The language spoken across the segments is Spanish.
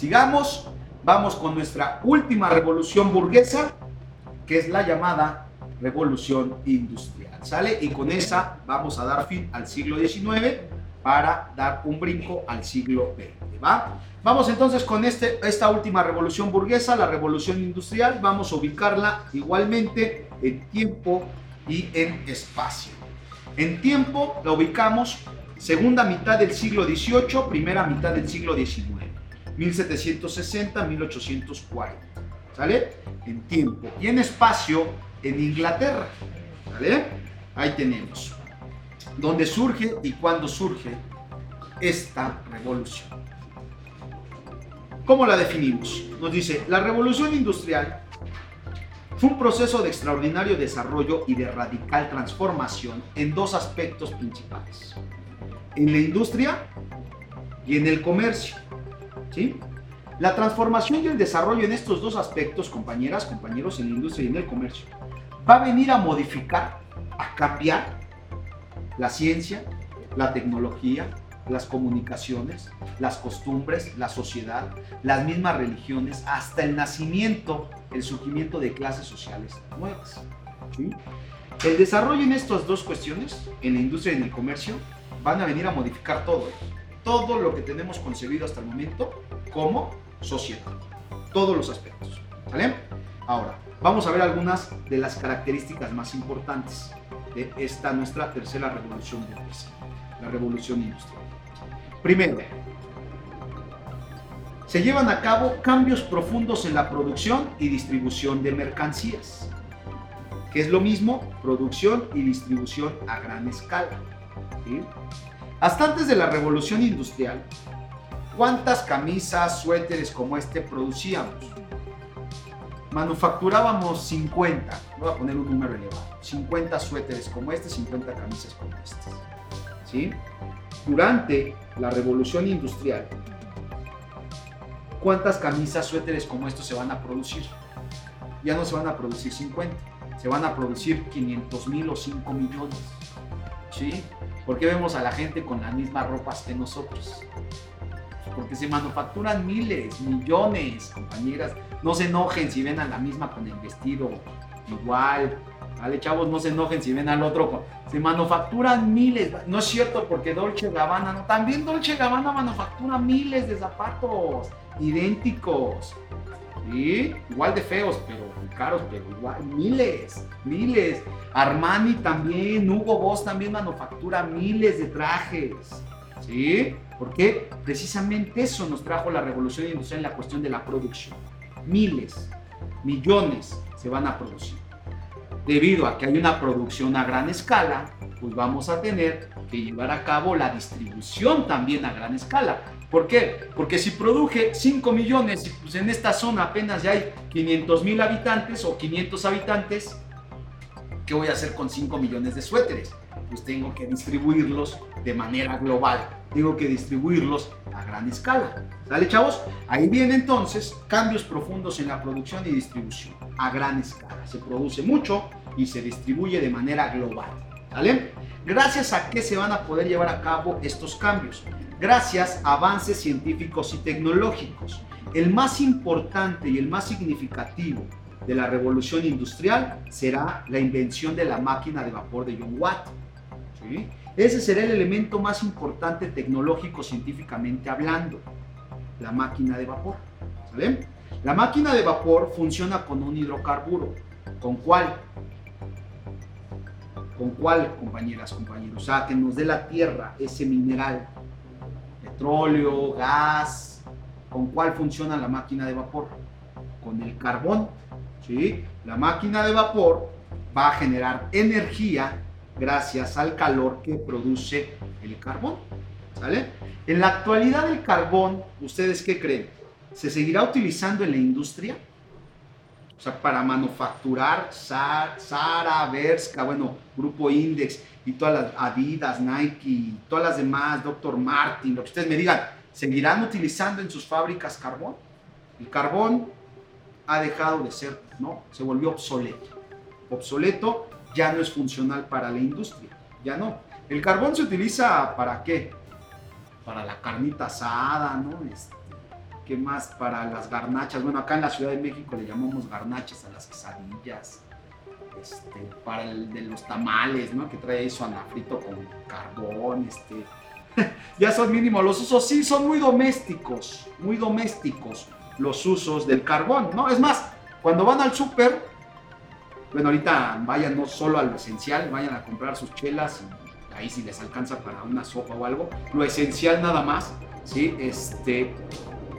Sigamos, vamos con nuestra última revolución burguesa, que es la llamada revolución industrial. ¿Sale? Y con esa vamos a dar fin al siglo XIX para dar un brinco al siglo XX. ¿Va? Vamos entonces con este, esta última revolución burguesa, la revolución industrial. Vamos a ubicarla igualmente en tiempo y en espacio. En tiempo la ubicamos segunda mitad del siglo XVIII, primera mitad del siglo XIX, 1760-1840. ¿Sale? En tiempo. Y en espacio, en Inglaterra. ¿Sale? Ahí tenemos. Donde surge y cuándo surge esta revolución. ¿Cómo la definimos? Nos dice, la revolución industrial fue un proceso de extraordinario desarrollo y de radical transformación en dos aspectos principales. En la industria y en el comercio. ¿Sí? La transformación y el desarrollo en estos dos aspectos, compañeras, compañeros, en la industria y en el comercio, va a venir a modificar, a cambiar la ciencia, la tecnología, las comunicaciones, las costumbres, la sociedad, las mismas religiones, hasta el nacimiento, el surgimiento de clases sociales nuevas. El desarrollo en estas dos cuestiones, en la industria y en el comercio, van a venir a modificar todo, todo lo que tenemos concebido hasta el momento como sociedad, todos los aspectos. Ahora, vamos a ver algunas de las características más importantes de esta nuestra tercera revolución la revolución industrial. Primero, se llevan a cabo cambios profundos en la producción y distribución de mercancías, que es lo mismo producción y distribución a gran escala. Hasta antes de la revolución industrial, ¿cuántas camisas, suéteres como este producíamos? Manufacturábamos 50, voy a poner un número elevado, 50 suéteres como este, 50 camisas como estas. ¿Sí? durante la revolución industrial, ¿cuántas camisas, suéteres como estos se van a producir? Ya no se van a producir 50, se van a producir 500 mil o 5 millones. ¿Sí? ¿Por qué vemos a la gente con las mismas ropas que nosotros? Porque se manufacturan miles, millones, compañeras. No se enojen si ven a la misma con el vestido igual, Vale, chavos, no se enojen si ven al otro. Se manufacturan miles. No es cierto porque Dolce Gabbana. También Dolce Gabbana manufactura miles de zapatos idénticos. ¿Sí? Igual de feos, pero caros, pero igual. Miles, miles. Armani también, Hugo Boss también manufactura miles de trajes. ¿Sí? Porque precisamente eso nos trajo la revolución industrial en la cuestión de la producción. Miles, millones se van a producir debido a que hay una producción a gran escala, pues vamos a tener que llevar a cabo la distribución también a gran escala. ¿Por qué? Porque si produje 5 millones y pues en esta zona apenas ya hay 500 mil habitantes o 500 habitantes, ¿qué voy a hacer con 5 millones de suéteres? Pues tengo que distribuirlos de manera global. Tengo que distribuirlos a gran escala. ¿Sale, chavos? Ahí vienen entonces cambios profundos en la producción y distribución a gran escala. Se produce mucho y se distribuye de manera global. ¿Vale? Gracias a qué se van a poder llevar a cabo estos cambios. Gracias a avances científicos y tecnológicos. El más importante y el más significativo de la revolución industrial será la invención de la máquina de vapor de John Watt. Ese será el elemento más importante tecnológico científicamente hablando, la máquina de vapor. ¿Sale? La máquina de vapor funciona con un hidrocarburo. ¿Con cuál? ¿Con cuál, compañeras, compañeros? O sea, que nos dé la tierra ese mineral. Petróleo, gas. ¿Con cuál funciona la máquina de vapor? Con el carbón. ¿Sí? La máquina de vapor va a generar energía gracias al calor que produce el carbón. ¿Sale? En la actualidad el carbón, ¿ustedes qué creen? se seguirá utilizando en la industria. O sea, para manufacturar Sara, Berska, bueno, Grupo Index y todas las Adidas, Nike, todas las demás, Dr. Martin, lo que ustedes me digan, ¿seguirán utilizando en sus fábricas carbón? El carbón ha dejado de ser, ¿no? Se volvió obsoleto. Obsoleto ya no es funcional para la industria, ya no. El carbón se utiliza para qué? Para la carnita asada, ¿no? Este, ¿qué más? Para las garnachas. Bueno, acá en la Ciudad de México le llamamos garnachas a las quesadillas. Este, para el de los tamales, ¿no? Que trae eso anafrito con carbón, este. ya son mínimos los usos, sí, son muy domésticos, muy domésticos los usos del carbón, ¿no? Es más, cuando van al súper, bueno, ahorita vayan no solo a lo esencial, vayan a comprar sus chelas y ahí si les alcanza para una sopa o algo, lo esencial nada más, ¿sí? Este,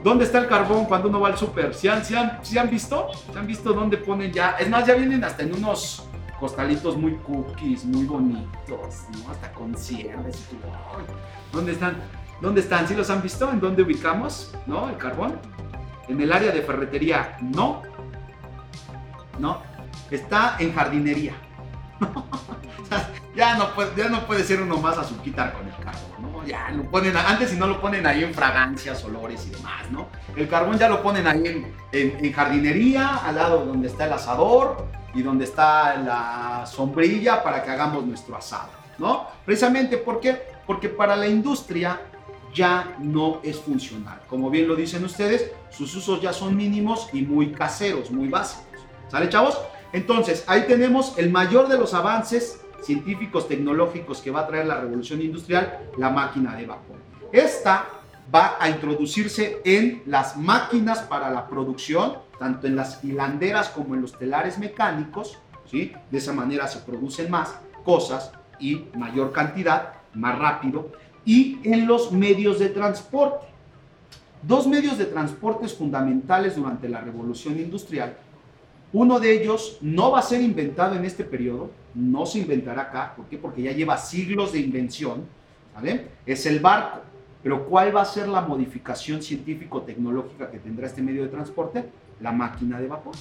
¿Dónde está el carbón cuando uno va al súper? ¿Sí han, han, han visto? ¿Se han visto dónde ponen ya? Es más, ya vienen hasta en unos costalitos muy cookies, muy bonitos, ¿no? Hasta con cierres. ¿Dónde están? ¿Dónde están? ¿Sí los han visto? ¿En dónde ubicamos? ¿No? El carbón. En el área de ferretería, no. No. Está en jardinería. ya, no puede, ya no puede ser uno más a quitar con el carbón, ¿no? Ya lo ponen, antes si no lo ponen ahí en fragancias, olores y demás, ¿no? El carbón ya lo ponen ahí en, jardinería, al lado donde está el asador y donde está la sombrilla para que hagamos nuestro asado, ¿no? Precisamente, ¿por qué? Porque para la industria ya no es funcional. Como bien lo dicen ustedes, sus usos ya son mínimos y muy caseros, muy básicos. ¿Sale, chavos? Entonces, ahí tenemos el mayor de los avances científicos tecnológicos que va a traer la revolución industrial, la máquina de vapor. Esta va a introducirse en las máquinas para la producción, tanto en las hilanderas como en los telares mecánicos, ¿sí? De esa manera se producen más cosas y mayor cantidad, más rápido, y en los medios de transporte. Dos medios de transporte fundamentales durante la revolución industrial uno de ellos no va a ser inventado en este periodo, no se inventará acá, ¿por qué? Porque ya lleva siglos de invención, ¿vale? Es el barco. Pero ¿cuál va a ser la modificación científico-tecnológica que tendrá este medio de transporte? La máquina de vapor,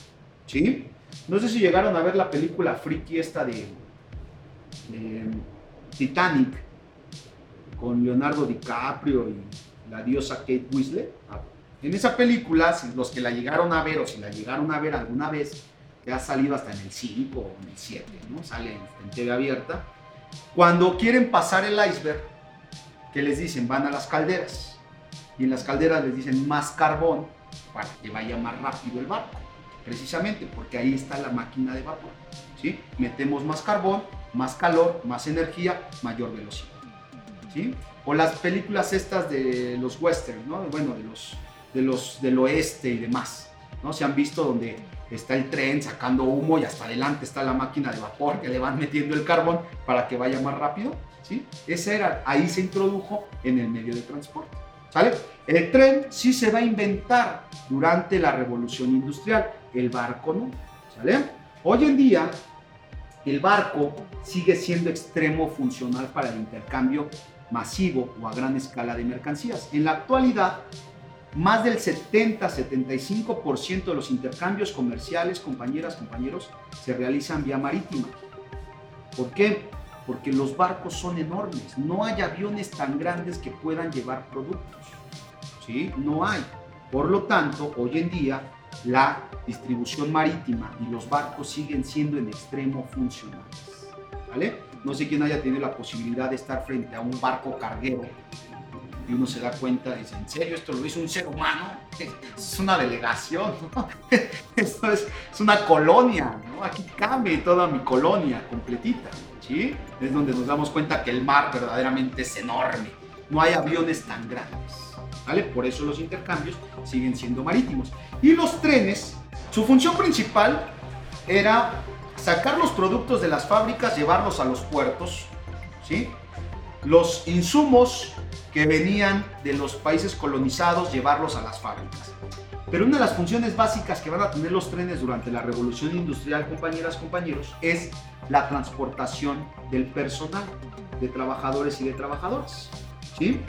¿sí? No sé si llegaron a ver la película friki esta de, Titanic con Leonardo DiCaprio y la diosa Kate Winslet. En esa película, los que la llegaron a ver o si la llegaron a ver alguna vez, que ha salido hasta en el 5 o en el 7, ¿no? Sale en TV abierta. Cuando quieren pasar el iceberg, ¿qué les dicen? Van a las calderas. Y en las calderas les dicen más carbón para que vaya más rápido el barco. Precisamente porque ahí está la máquina de vapor. ¿sí? Metemos más carbón, más calor, más energía, mayor velocidad. O las películas estas de los westerns, ¿no? Bueno, de los de los, del oeste y demás. Se han visto donde está el tren sacando humo y hasta adelante está la máquina de vapor que le van metiendo el carbón para que vaya más rápido. Ese era, ahí se introdujo en el medio de transporte. El tren sí se va a inventar durante la revolución industrial, el barco no. Hoy en día, el barco sigue siendo extremo funcional para el intercambio masivo o a gran escala de mercancías. En la actualidad, más del 70-75% de los intercambios comerciales, compañeras, compañeros, se realizan vía marítima. ¿Por qué? Porque los barcos son enormes. No hay aviones tan grandes que puedan llevar productos. ¿Sí? No hay. Por lo tanto, hoy en día la distribución marítima y los barcos siguen siendo en extremo funcionales. ¿Vale? No sé quién haya tenido la posibilidad de estar frente a un barco carguero y uno se da cuenta dice, ¿en serio esto lo hizo un ser humano? Es una delegación, Esto es, una colonia, ¿no? Aquí cabe toda mi colonia completita, ¿sí? Es donde nos damos cuenta que el mar verdaderamente es enorme. No hay aviones tan grandes, ¿vale? Por eso los intercambios siguen siendo marítimos. Y los trenes, su función principal era sacar los productos de las fábricas, llevarlos a los puertos, ¿sí? Los insumos que venían de los países colonizados llevarlos a las fábricas. Pero una de las funciones básicas que van a tener los trenes durante la revolución industrial, compañeras, compañeros, es la transportación del personal, de trabajadores y de trabajadoras. ¿sí?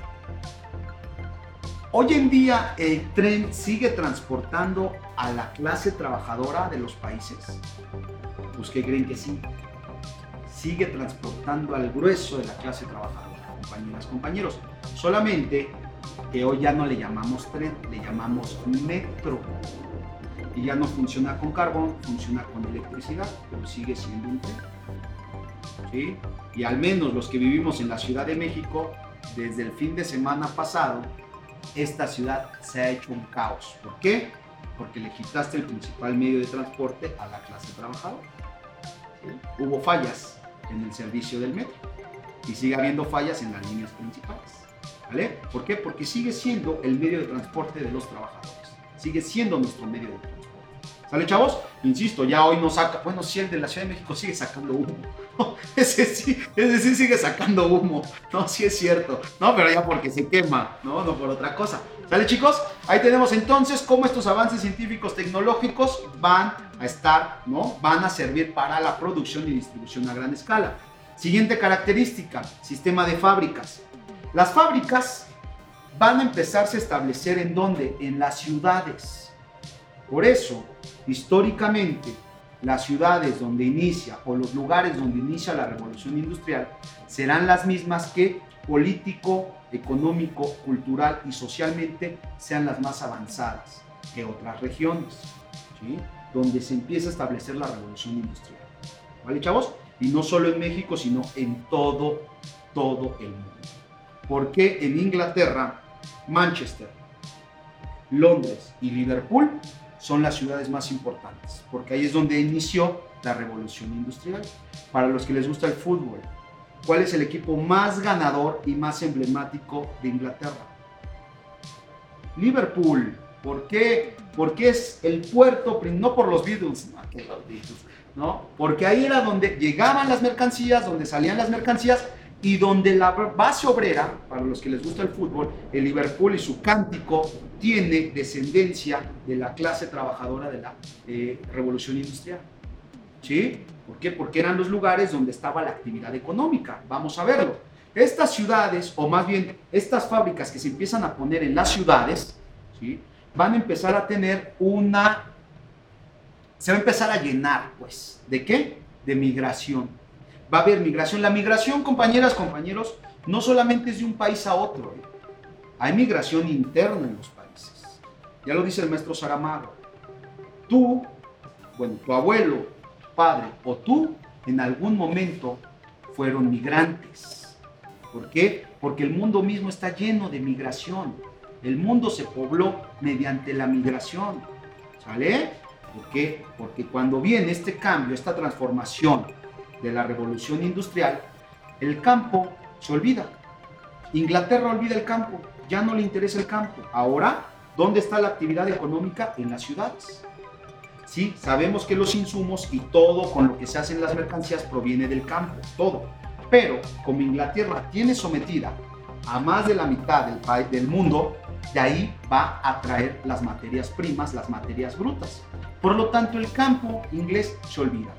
Hoy en día el tren sigue transportando a la clase trabajadora de los países. Pues que creen que sí. Sigue transportando al grueso de la clase trabajadora, compañeras, compañeros. Solamente que hoy ya no le llamamos tren, le llamamos metro. Y ya no funciona con carbón, funciona con electricidad, pero sigue siendo un tren. ¿Sí? Y al menos los que vivimos en la Ciudad de México, desde el fin de semana pasado, esta ciudad se ha hecho un caos. ¿Por qué? Porque le quitaste el principal medio de transporte a la clase trabajadora. Hubo fallas en el servicio del metro y sigue habiendo fallas en las líneas principales. ¿Vale? ¿Por qué? Porque sigue siendo el medio de transporte de los trabajadores. Sigue siendo nuestro medio de transporte. ¿Sale, chavos? Insisto, ya hoy no saca. Bueno, si el de la Ciudad de México sigue sacando humo. ese sí, ese sí sigue sacando humo. No, sí es cierto. No, pero ya porque se quema, ¿no? No por otra cosa. ¿Sale, chicos? Ahí tenemos entonces cómo estos avances científicos tecnológicos van a estar, ¿no? Van a servir para la producción y distribución a gran escala. Siguiente característica, sistema de fábricas. Las fábricas van a empezarse a establecer en dónde? En las ciudades. Por eso, históricamente, las ciudades donde inicia o los lugares donde inicia la revolución industrial serán las mismas que político, económico, cultural y socialmente sean las más avanzadas que otras regiones, ¿sí? donde se empieza a establecer la revolución industrial. ¿Vale, chavos? Y no solo en México, sino en todo, todo el mundo. Porque en Inglaterra, Manchester, Londres y Liverpool son las ciudades más importantes, porque ahí es donde inició la revolución industrial. Para los que les gusta el fútbol, ¿cuál es el equipo más ganador y más emblemático de Inglaterra? Liverpool. ¿Por qué? Porque es el puerto, no por los Beatles, los Beatles, ¿no? Porque ahí era donde llegaban las mercancías, donde salían las mercancías y donde la base obrera, para los que les gusta el fútbol, el Liverpool y su cántico tiene descendencia de la clase trabajadora de la eh, revolución industrial. ¿Sí? ¿Por qué? Porque eran los lugares donde estaba la actividad económica. Vamos a verlo. Estas ciudades, o más bien estas fábricas que se empiezan a poner en las ciudades, ¿sí? van a empezar a tener una... Se va a empezar a llenar, pues. ¿De qué? De migración va a haber migración. La migración, compañeras, compañeros, no solamente es de un país a otro. Hay migración interna en los países. Ya lo dice el maestro Saramago. Tú, bueno, tu abuelo, padre o tú, en algún momento fueron migrantes. ¿Por qué? Porque el mundo mismo está lleno de migración. El mundo se pobló mediante la migración. ¿Sale? ¿Por qué? Porque cuando viene este cambio, esta transformación, de la revolución industrial, el campo se olvida. Inglaterra olvida el campo, ya no le interesa el campo. Ahora, ¿dónde está la actividad económica? En las ciudades. Sí, sabemos que los insumos y todo con lo que se hacen las mercancías proviene del campo, todo. Pero como Inglaterra tiene sometida a más de la mitad del, del mundo, de ahí va a traer las materias primas, las materias brutas. Por lo tanto, el campo inglés se olvida.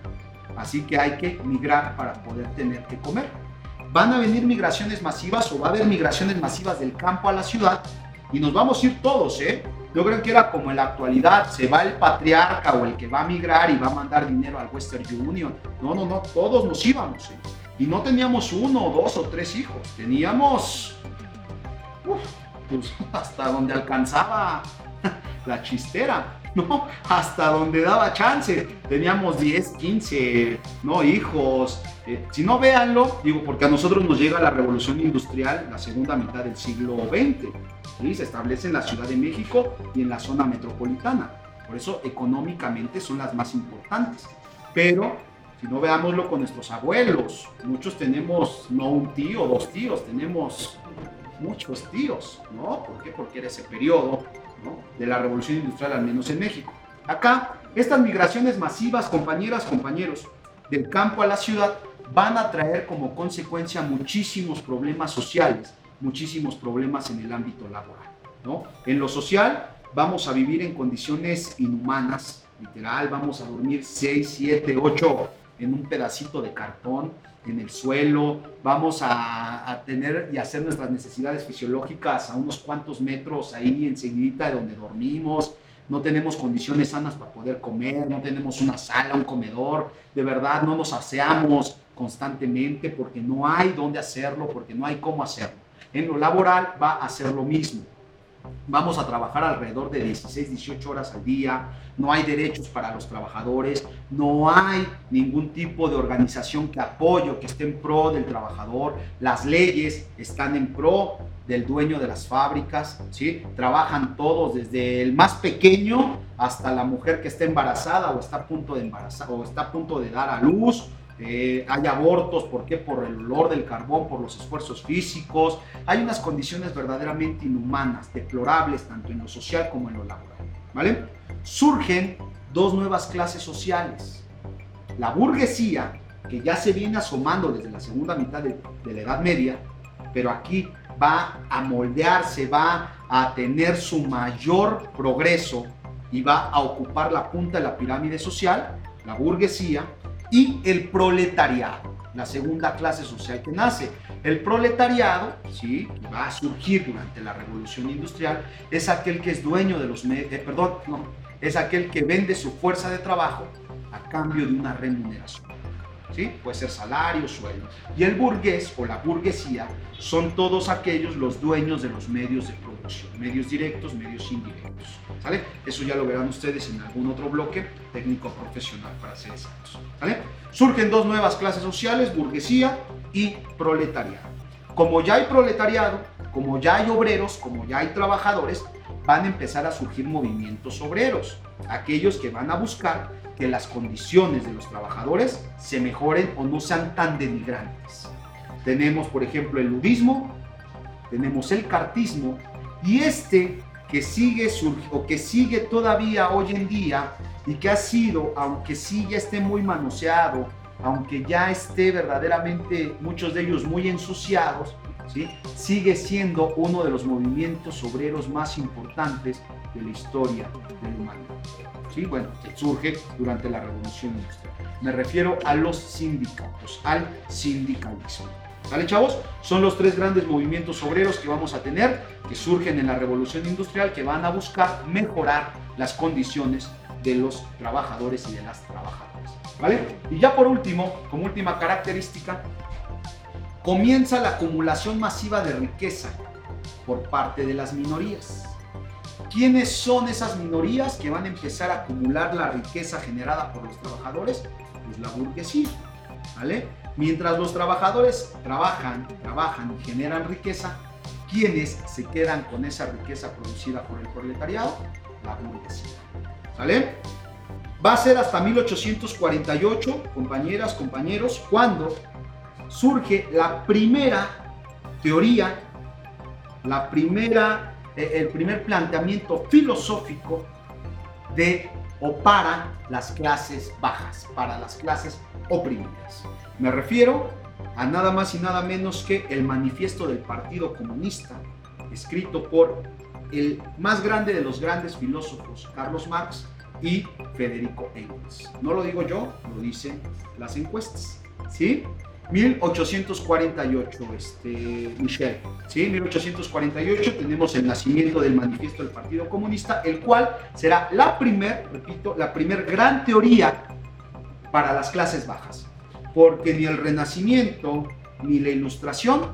Así que hay que migrar para poder tener que comer. Van a venir migraciones masivas o va a haber migraciones masivas del campo a la ciudad y nos vamos a ir todos, ¿eh? Yo creo que era como en la actualidad, se va el patriarca o el que va a migrar y va a mandar dinero al Western Union. No, no, no, todos nos íbamos. ¿eh? Y no teníamos uno, dos o tres hijos, teníamos pues, hasta donde alcanzaba la chistera. ¿no? Hasta donde daba chance. Teníamos 10, 15, ¿no? Hijos. Eh, si no, véanlo, digo, porque a nosotros nos llega la revolución industrial la segunda mitad del siglo XX. ¿sí? Se establece en la Ciudad de México y en la zona metropolitana. Por eso económicamente son las más importantes. Pero si no veámoslo con nuestros abuelos, muchos tenemos no un tío, dos tíos, tenemos muchos tíos, ¿no? ¿Por qué? Porque era ese periodo de la revolución industrial, al menos en México. Acá, estas migraciones masivas, compañeras, compañeros, del campo a la ciudad, van a traer como consecuencia muchísimos problemas sociales, muchísimos problemas en el ámbito laboral. ¿no? En lo social, vamos a vivir en condiciones inhumanas, literal, vamos a dormir 6, 7, 8 en un pedacito de cartón, en el suelo, vamos a, tener y hacer nuestras necesidades fisiológicas a unos cuantos metros ahí enseguida de donde dormimos, no tenemos condiciones sanas para poder comer, no tenemos una sala, un comedor, de verdad no nos aseamos constantemente porque no hay dónde hacerlo, porque no hay cómo hacerlo. En lo laboral va a ser lo mismo. Vamos a trabajar alrededor de 16, 18 horas al día. No hay derechos para los trabajadores. No hay ningún tipo de organización que apoye o que esté en pro del trabajador. Las leyes están en pro del dueño de las fábricas. ¿sí? Trabajan todos, desde el más pequeño hasta la mujer que está embarazada o está a punto de embarazar o está a punto de dar a luz eh, hay abortos, ¿por qué? Por el olor del carbón, por los esfuerzos físicos. Hay unas condiciones verdaderamente inhumanas, deplorables, tanto en lo social como en lo laboral. ¿Vale? Surgen dos nuevas clases sociales. La burguesía, que ya se viene asomando desde la segunda mitad de, de la Edad Media, pero aquí va a moldearse, va a tener su mayor progreso y va a ocupar la punta de la pirámide social, la burguesía, y el proletariado, la segunda clase social que nace. El proletariado, ¿sí? va a surgir durante la revolución industrial, es aquel que es dueño de los medios, eh, perdón, no, es aquel que vende su fuerza de trabajo a cambio de una remuneración. ¿Sí? Puede ser salario, sueldo. Y el burgués o la burguesía son todos aquellos los dueños de los medios de producción, medios directos, medios indirectos. ¿Sale? Eso ya lo verán ustedes en algún otro bloque técnico profesional para ser exactos. ¿Sale? Surgen dos nuevas clases sociales, burguesía y proletariado. Como ya hay proletariado, como ya hay obreros, como ya hay trabajadores, van a empezar a surgir movimientos obreros, aquellos que van a buscar que las condiciones de los trabajadores se mejoren o no sean tan denigrantes. Tenemos, por ejemplo, el ludismo, tenemos el cartismo y este que sigue o que sigue todavía hoy en día y que ha sido, aunque sí ya esté muy manoseado, aunque ya esté verdaderamente muchos de ellos muy ensuciados, ¿sí? sigue siendo uno de los movimientos obreros más importantes de la historia del humanidad. ¿Sí? Bueno, que surge durante la Revolución Industrial. Me refiero a los sindicatos, al sindicalismo. ¿Vale, chavos? Son los tres grandes movimientos obreros que vamos a tener, que surgen en la revolución industrial, que van a buscar mejorar las condiciones de los trabajadores y de las trabajadoras. ¿Vale? Y ya por último, como última característica, comienza la acumulación masiva de riqueza por parte de las minorías. ¿Quiénes son esas minorías que van a empezar a acumular la riqueza generada por los trabajadores? Pues la burguesía. ¿Vale? Mientras los trabajadores trabajan, trabajan y generan riqueza, ¿quiénes se quedan con esa riqueza producida por el proletariado? La burguesía. ¿Sale? Va a ser hasta 1848, compañeras, compañeros, cuando surge la primera teoría, la primera, eh, el primer planteamiento filosófico de o para las clases bajas, para las clases oprimidas. Me refiero a nada más y nada menos que el manifiesto del Partido Comunista, escrito por el más grande de los grandes filósofos, Carlos Marx y Federico Engels. No lo digo yo, lo dicen las encuestas. ¿Sí? 1848, este, Michel. ¿sí? 1848 tenemos el nacimiento del manifiesto del Partido Comunista, el cual será la primer, repito, la primer gran teoría para las clases bajas porque ni el Renacimiento ni la Ilustración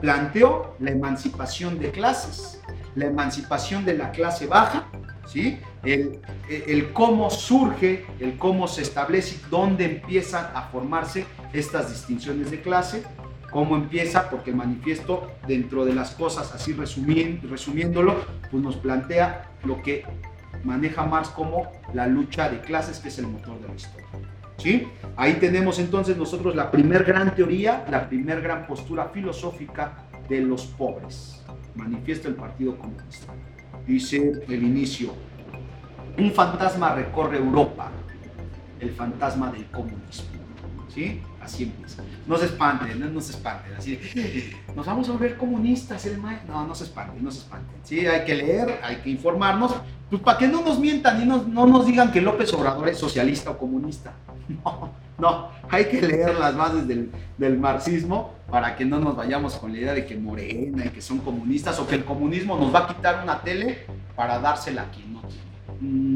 planteó la emancipación de clases, la emancipación de la clase baja, ¿sí? El, el cómo surge, el cómo se establece, dónde empiezan a formarse estas distinciones de clase, cómo empieza, porque el manifiesto, dentro de las cosas, así resumiéndolo, pues nos plantea lo que maneja Marx como la lucha de clases, que es el motor de la historia. ¿Sí? Ahí tenemos entonces nosotros la primer gran teoría, la primer gran postura filosófica de los pobres. Manifiesto el Partido Comunista. Dice el inicio, un fantasma recorre Europa, el fantasma del comunismo. ¿Sí? Así empieza. No se espanten, no, se espanten. Así, nos vamos a volver comunistas, el No, no se espanten, no se espanten. Sí, hay que leer, hay que informarnos, pues para que no nos mientan y no, no nos digan que López Obrador es socialista o comunista. No, no, hay que leer las bases del, del, marxismo para que no nos vayamos con la idea de que Morena y que son comunistas o que el comunismo nos va a quitar una tele para dársela a quien no mm,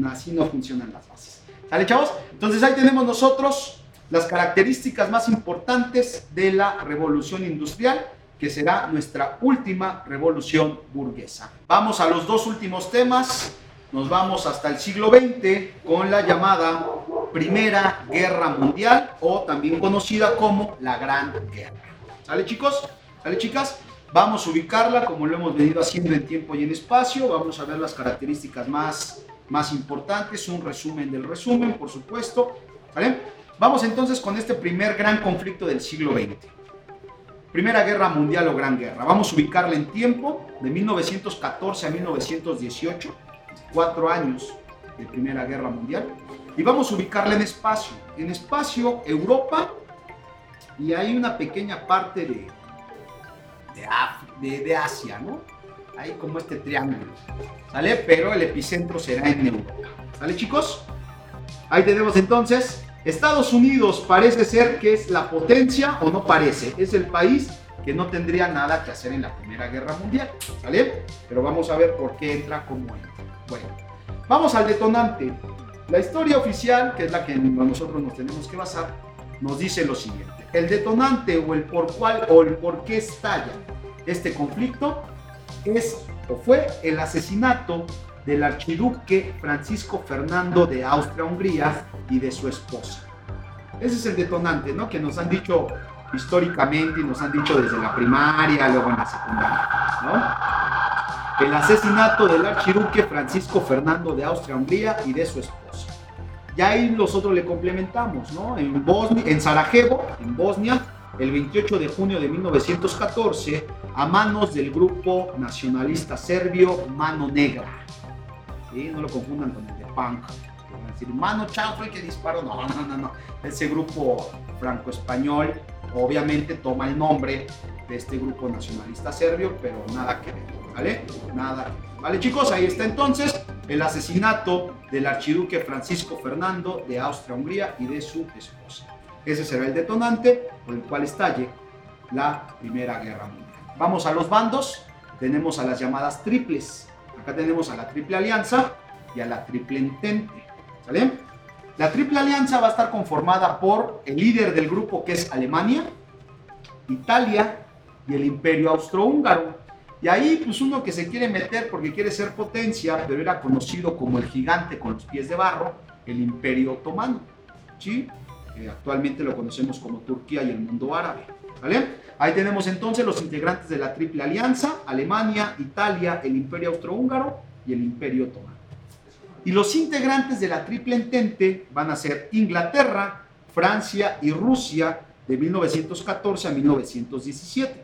Así no funcionan las bases. ¿Sale, chavos? Entonces ahí tenemos nosotros las características más importantes de la revolución industrial que será nuestra última revolución burguesa. Vamos a los dos últimos temas. Nos vamos hasta el siglo XX con la llamada Primera Guerra Mundial o también conocida como la Gran Guerra. ¿Sale chicos? ¿Sale chicas? Vamos a ubicarla como lo hemos venido haciendo en tiempo y en espacio. Vamos a ver las características más, más importantes, un resumen del resumen, por supuesto. ¿Sale? Vamos entonces con este primer gran conflicto del siglo XX. Primera Guerra Mundial o Gran Guerra. Vamos a ubicarla en tiempo, de 1914 a 1918, cuatro años de Primera Guerra Mundial. Y vamos a ubicarla en espacio. En espacio, Europa, y hay una pequeña parte de, de, de, Asia, ¿no? Hay como este triángulo, ¿sale? Pero el epicentro será en Europa. ¿Sale, chicos? Ahí tenemos entonces Estados Unidos parece ser que es la potencia, o no parece, es el país que no tendría nada que hacer en la Primera Guerra Mundial, ¿sale? Pero vamos a ver por qué entra, cómo entra. Bueno, vamos al detonante. La historia oficial, que es la que nosotros nos tenemos que basar, nos dice lo siguiente. El detonante o el por cuál o el por qué estalla este conflicto es o fue el asesinato del archiduque Francisco Fernando de Austria-Hungría y de su esposa. Ese es el detonante, ¿no? Que nos han dicho históricamente y nos han dicho desde la primaria, luego en la secundaria, ¿no? El asesinato del archiduque Francisco Fernando de Austria-Hungría y de su esposa. Y ahí nosotros le complementamos, ¿no? En, Bosnia, en Sarajevo, en Bosnia, el 28 de junio de 1914, a manos del grupo nacionalista serbio Mano Negra. No lo confundan con el de punk. Decir, mano chao, fue el que disparó. No, no, no, no. Ese grupo franco-español obviamente toma el nombre de este grupo nacionalista serbio, pero nada que ver, ¿vale? Nada ¿Vale, chicos? Ahí está entonces el asesinato del archiduque Francisco Fernando de Austria-Hungría y de su esposa. Ese será el detonante por el cual estalle la Primera Guerra Mundial. Vamos a los bandos. Tenemos a las llamadas triples. Acá tenemos a la Triple Alianza y a la Triple Entente. ¿Sale? La Triple Alianza va a estar conformada por el líder del grupo que es Alemania, Italia y el Imperio Austrohúngaro. Y ahí pues uno que se quiere meter porque quiere ser potencia, pero era conocido como el gigante con los pies de barro, el Imperio Otomano. ¿Sí? Actualmente lo conocemos como Turquía y el mundo árabe. ¿Vale? Ahí tenemos entonces los integrantes de la Triple Alianza, Alemania, Italia, el Imperio Austrohúngaro y el Imperio Otomano. Y los integrantes de la Triple Entente van a ser Inglaterra, Francia y Rusia de 1914 a 1917.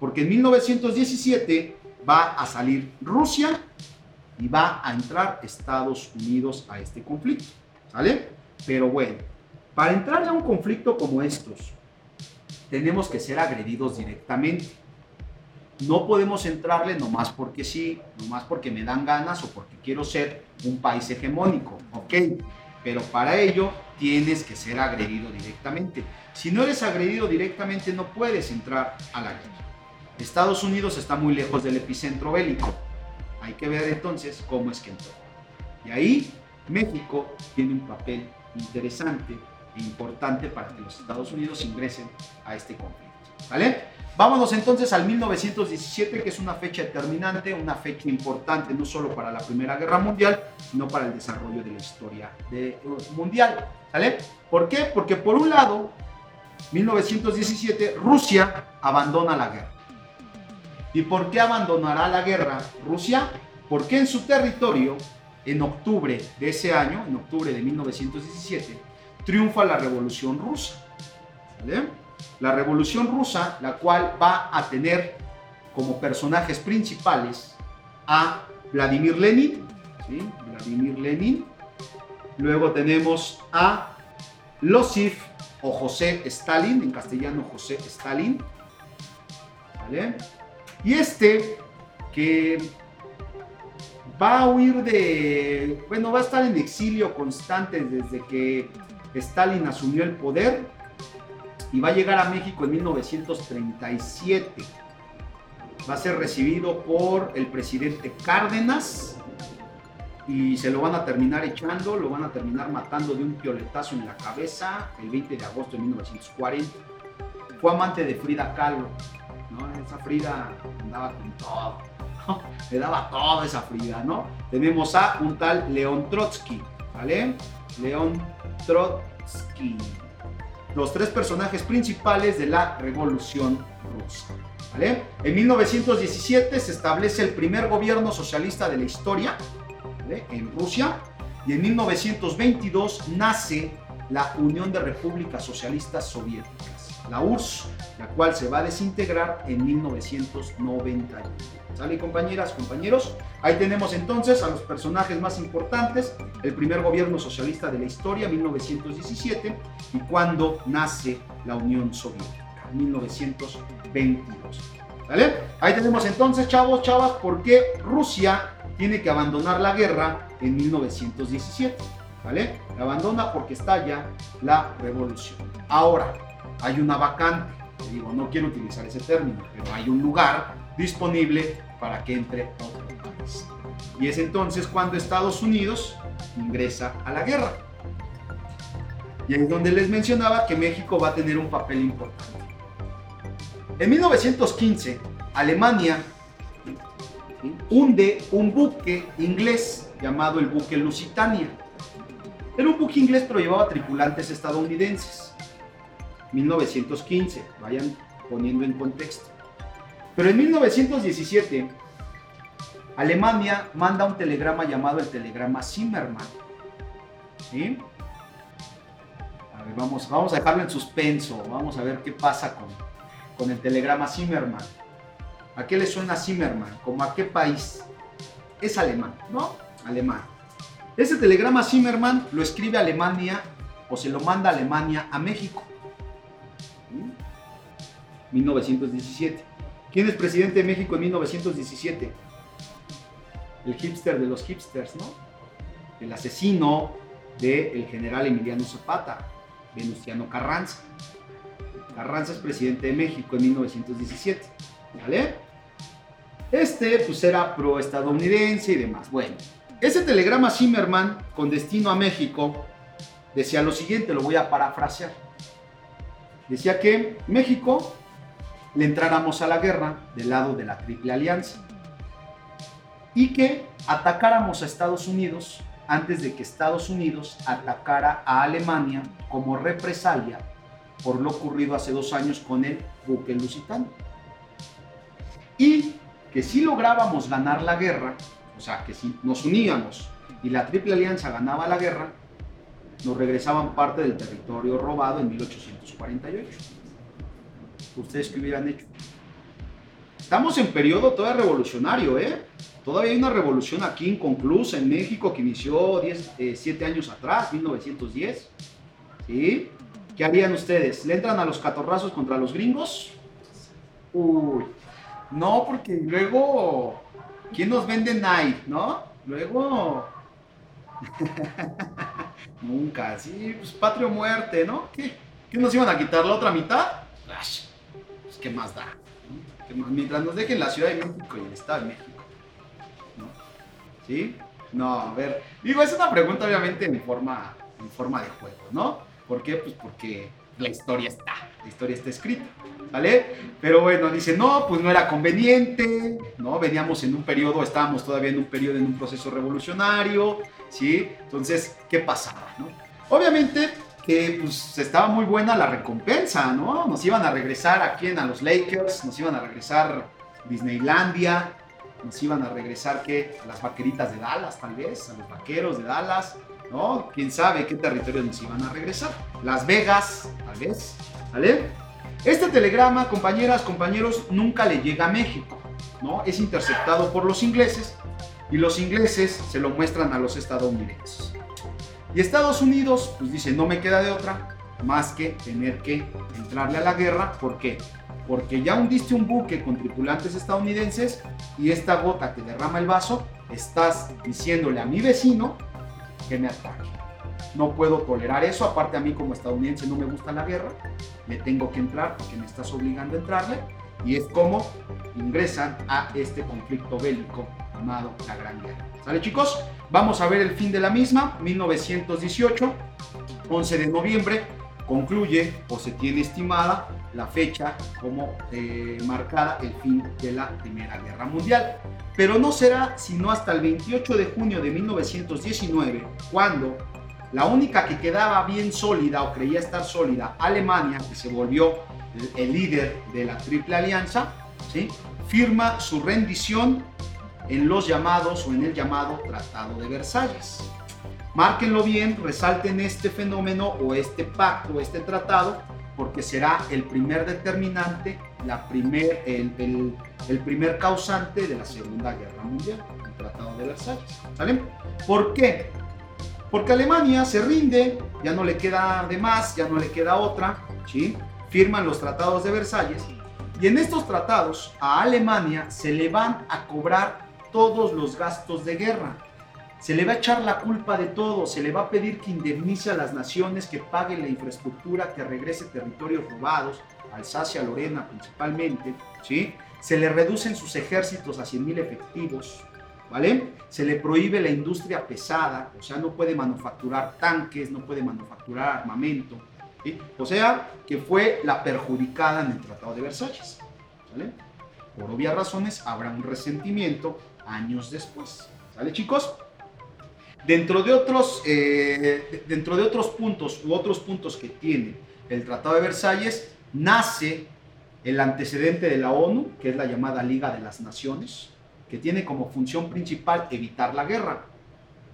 Porque en 1917 va a salir Rusia y va a entrar Estados Unidos a este conflicto. Pero bueno, para entrar a un conflicto como estos, tenemos que ser agredidos directamente. No podemos entrarle nomás porque sí, nomás porque me dan ganas o porque quiero ser un país hegemónico, ¿ok? Pero para ello tienes que ser agredido directamente. Si no eres agredido directamente no puedes entrar a la guerra. Estados Unidos está muy lejos del epicentro bélico. Hay que ver entonces cómo es que entró. Y ahí México tiene un papel interesante importante para que los Estados Unidos ingresen a este conflicto. ¿Vale? Vámonos entonces al 1917, que es una fecha determinante, una fecha importante no solo para la Primera Guerra Mundial, sino para el desarrollo de la historia de, uh, mundial. ¿Vale? ¿Por qué? Porque por un lado, 1917, Rusia abandona la guerra. ¿Y por qué abandonará la guerra Rusia? Porque en su territorio, en octubre de ese año, en octubre de 1917, triunfa la Revolución Rusa. La Revolución Rusa, la cual va a tener como personajes principales a Vladimir Lenin, Vladimir Lenin. Luego tenemos a Losif o José Stalin, en castellano José Stalin. Y este que va a huir de, bueno, va a estar en exilio constante desde que Stalin asumió el poder y va a llegar a México en 1937. Va a ser recibido por el presidente Cárdenas y se lo van a terminar echando, lo van a terminar matando de un pioletazo en la cabeza el 20 de agosto de 1940. Fue amante de Frida Kahlo. ¿no? Esa Frida andaba con todo, le daba toda esa Frida, ¿no? Tenemos a un tal León Trotsky, ¿vale? León Trotsky. Los tres personajes principales de la Revolución Rusa. ¿vale? En 1917 se establece el primer gobierno socialista de la historia en Rusia y en 1922 nace la Unión de Repúblicas Socialistas Soviéticas, la URSS, la cual se va a desintegrar en 1991. ¿Sale compañeras, compañeros? Ahí tenemos entonces a los personajes más importantes, el primer gobierno socialista de la historia, 1917, y cuando nace la Unión Soviética, 1922. ¿Vale? Ahí tenemos entonces, chavos, chavas, por qué Rusia tiene que abandonar la guerra en 1917. ¿Vale? La abandona porque estalla la revolución. Ahora, hay una vacante. Digo, no quiero utilizar ese término, pero hay un lugar disponible para que entre otro país. Y es entonces cuando Estados Unidos ingresa a la guerra. Y es donde les mencionaba que México va a tener un papel importante. En 1915, Alemania hunde un buque inglés llamado el buque Lusitania. Era un buque inglés pero llevaba tripulantes estadounidenses. 1915, vayan poniendo en contexto. Pero en 1917, Alemania manda un telegrama llamado el telegrama Zimmermann. A ver, vamos, vamos a dejarlo en suspenso, vamos a ver qué pasa con, con el telegrama Zimmermann. ¿A qué le suena Zimmermann? ¿Como a qué país? Es alemán, ¿no? Alemán. Ese telegrama Zimmermann lo escribe Alemania o se lo manda Alemania a México. 1917. ¿Quién es presidente de México en 1917? El hipster de los hipsters, ¿no? El asesino del general Emiliano Zapata, Venustiano Carranza. Carranza es presidente de México en 1917. ¿Vale? Este pues era pro-estadounidense y demás. Bueno, ese telegrama Zimmerman con destino a México decía lo siguiente, lo voy a parafrasear. Decía que México le entráramos a la guerra del lado de la Triple Alianza y que atacáramos a Estados Unidos antes de que Estados Unidos atacara a Alemania como represalia por lo ocurrido hace dos años con el buque lusitano. Y que si lográbamos ganar la guerra, o sea, que si nos uníamos y la Triple Alianza ganaba la guerra, nos regresaban parte del territorio robado en 1848. ¿Ustedes qué hubieran hecho? Estamos en periodo todavía revolucionario, ¿eh? Todavía hay una revolución aquí inconclusa en México que inició 7 eh, años atrás, 1910. ¿Sí? ¿Qué harían ustedes? ¿Le entran a los catorrazos contra los gringos? Uy, no, porque luego, ¿quién nos vende Nike, no? Luego, nunca, sí, pues patrio muerte, ¿no? ¿Qué? ¿Qué nos iban a quitar la otra mitad? ¿Qué más da? Mientras nos dejen la Ciudad de México y el Estado de México. ¿no? ¿Sí? No, a ver, digo, es una pregunta obviamente en forma, en forma de juego, ¿no? ¿Por qué? Pues porque la historia está, la historia está escrita, ¿vale? Pero bueno, dice, no, pues no era conveniente, ¿no? Veníamos en un periodo, estábamos todavía en un periodo, en un proceso revolucionario, ¿sí? Entonces, ¿qué pasaba, no? Obviamente que pues estaba muy buena la recompensa, ¿no? Nos iban a regresar aquí a los Lakers, nos iban a regresar Disneylandia, nos iban a regresar, ¿qué? A las vaqueritas de Dallas, tal vez, a los vaqueros de Dallas, ¿no? Quién sabe qué territorio nos iban a regresar. Las Vegas, tal vez, ¿vale? Este telegrama, compañeras, compañeros, nunca le llega a México, ¿no? Es interceptado por los ingleses y los ingleses se lo muestran a los estadounidenses. Y Estados Unidos, pues dice, no me queda de otra más que tener que entrarle a la guerra. ¿Por qué? Porque ya hundiste un buque con tripulantes estadounidenses y esta gota que derrama el vaso, estás diciéndole a mi vecino que me ataque. No puedo tolerar eso, aparte a mí como estadounidense no me gusta la guerra, le tengo que entrar porque me estás obligando a entrarle y es como ingresan a este conflicto bélico llamado la Gran Guerra. ¿Sale chicos? Vamos a ver el fin de la misma, 1918, 11 de noviembre, concluye o se tiene estimada la fecha como eh, marcada el fin de la Primera Guerra Mundial. Pero no será sino hasta el 28 de junio de 1919 cuando la única que quedaba bien sólida o creía estar sólida, Alemania, que se volvió el, líder de la Triple Alianza, ¿sí? firma su rendición en los llamados o en el llamado Tratado de Versalles. Márquenlo bien, resalten este fenómeno o este pacto, este tratado, porque será el primer determinante, la primer, el, el, primer causante de la Segunda Guerra Mundial, el Tratado de Versalles. ¿Sale? ¿Por qué? Porque Alemania se rinde, ya no le queda de más, ya no le queda otra, ¿sí? Firman los tratados de Versalles y en estos tratados a Alemania se le van a cobrar todos los gastos de guerra. Se le va a echar la culpa de todo, se le va a pedir que indemnice a las naciones, que paguen la infraestructura, que regrese territorios robados, Alsacia, Lorena principalmente, ¿sí? Se le reducen sus ejércitos a 100.000 efectivos, ¿vale? Se le prohíbe la industria pesada, o sea, no puede manufacturar tanques, no puede manufacturar armamento, o sea, que fue la perjudicada en el Tratado de Versalles. Por obvias razones habrá un resentimiento años después. ¿Sale chicos? Dentro de, otros, eh, dentro de otros puntos u otros puntos que tiene el Tratado de Versalles, nace el antecedente de la ONU, que es la llamada Liga de las Naciones, que tiene como función principal evitar la guerra.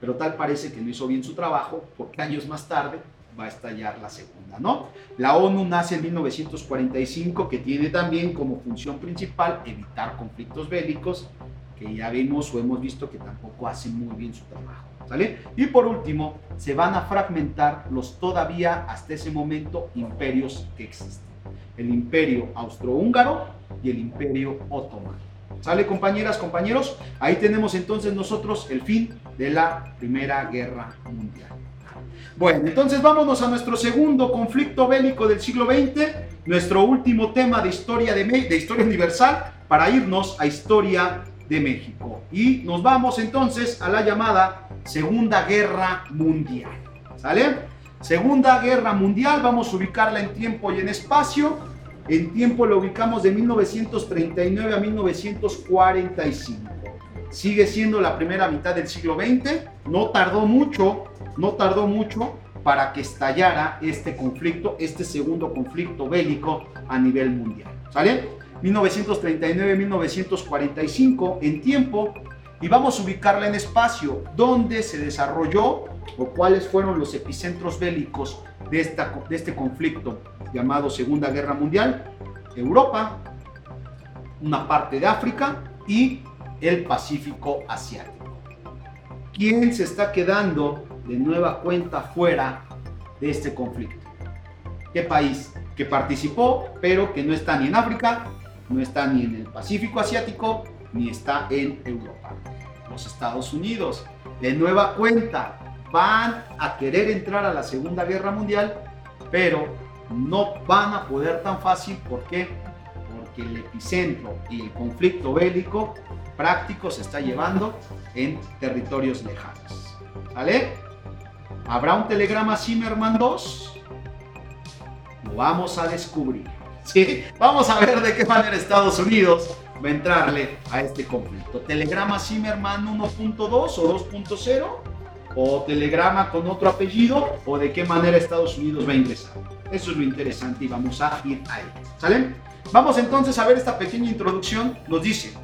Pero tal parece que no hizo bien su trabajo, porque años más tarde va a estallar la segunda, ¿no? La ONU nace en 1945, que tiene también como función principal evitar conflictos bélicos, que ya vimos o hemos visto que tampoco hacen muy bien su trabajo, ¿sale? Y por último, se van a fragmentar los todavía hasta ese momento imperios que existen. El imperio austrohúngaro y el imperio otomano. ¿Sale compañeras, compañeros? Ahí tenemos entonces nosotros el fin de la Primera Guerra Mundial. Bueno, entonces vámonos a nuestro segundo conflicto bélico del siglo XX, nuestro último tema de historia, de, de historia universal, para irnos a historia de México. Y nos vamos entonces a la llamada Segunda Guerra Mundial. ¿Sale? Segunda Guerra Mundial, vamos a ubicarla en tiempo y en espacio. En tiempo lo ubicamos de 1939 a 1945. Sigue siendo la primera mitad del siglo XX. No tardó mucho no tardó mucho para que estallara este conflicto, este segundo conflicto bélico a nivel mundial. ¿Sale? 1939-1945 en tiempo y vamos a ubicarla en espacio, donde se desarrolló o cuáles fueron los epicentros bélicos de, esta, de este conflicto llamado Segunda Guerra Mundial. Europa, una parte de África y el Pacífico Asiático. ¿Quién se está quedando de nueva cuenta fuera de este conflicto. ¿Qué país? Que participó, pero que no está ni en África, no está ni en el Pacífico Asiático, ni está en Europa. Los Estados Unidos, de nueva cuenta, van a querer entrar a la Segunda Guerra Mundial, pero no van a poder tan fácil. ¿Por qué? Porque el epicentro y el conflicto bélico práctico se está llevando en territorios lejanos. ¿Vale? ¿Habrá un telegrama Zimmerman 2? Lo vamos a descubrir. ¿sí? Vamos a ver de qué manera Estados Unidos va a entrarle a este conflicto. ¿Telegrama Zimmerman 1.2 o 2.0? ¿O telegrama con otro apellido? ¿O de qué manera Estados Unidos va a ingresar? Eso es lo interesante y vamos a ir a él. ¿Sale? Vamos entonces a ver esta pequeña introducción. Nos dice,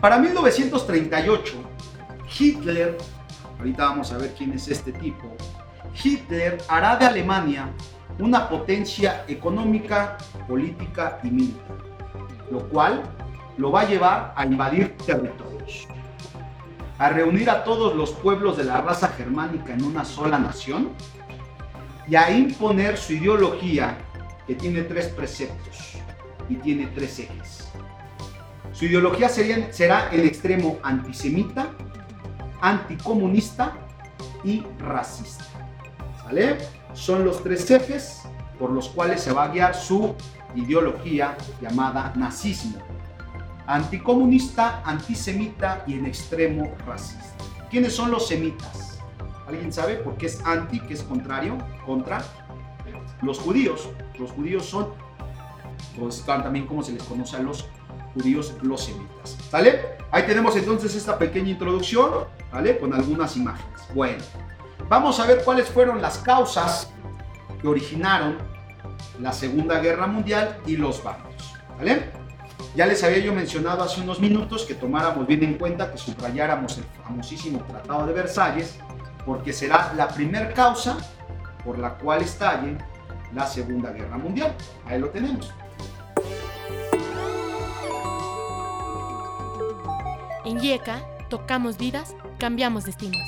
para 1938, Hitler ahorita vamos a ver quién es este tipo, Hitler hará de Alemania una potencia económica, política y militar, lo cual lo va a llevar a invadir territorios, a reunir a todos los pueblos de la raza germánica en una sola nación y a imponer su ideología que tiene tres preceptos y tiene tres ejes. Su ideología será en extremo antisemita, anticomunista y racista. ¿Sale? Son los tres ejes por los cuales se va a guiar su ideología llamada nazismo. Anticomunista, antisemita y en extremo racista. ¿Quiénes son los semitas? ¿Alguien sabe por qué es anti, que es contrario, contra? los judíos. Los judíos son, pues, también como se les conoce a los judíos, los semitas. ¿Vale? Ahí tenemos entonces esta pequeña introducción, ¿vale? Con algunas imágenes. Bueno, vamos a ver cuáles fueron las causas que originaron la Segunda Guerra Mundial y los bandos. ¿Vale? Ya les había yo mencionado hace unos minutos que tomáramos bien en cuenta que subrayáramos el famosísimo Tratado de Versalles, porque será la primer causa por la cual estalle la Segunda Guerra Mundial. Ahí lo tenemos. En IECA, tocamos vidas, cambiamos destinos.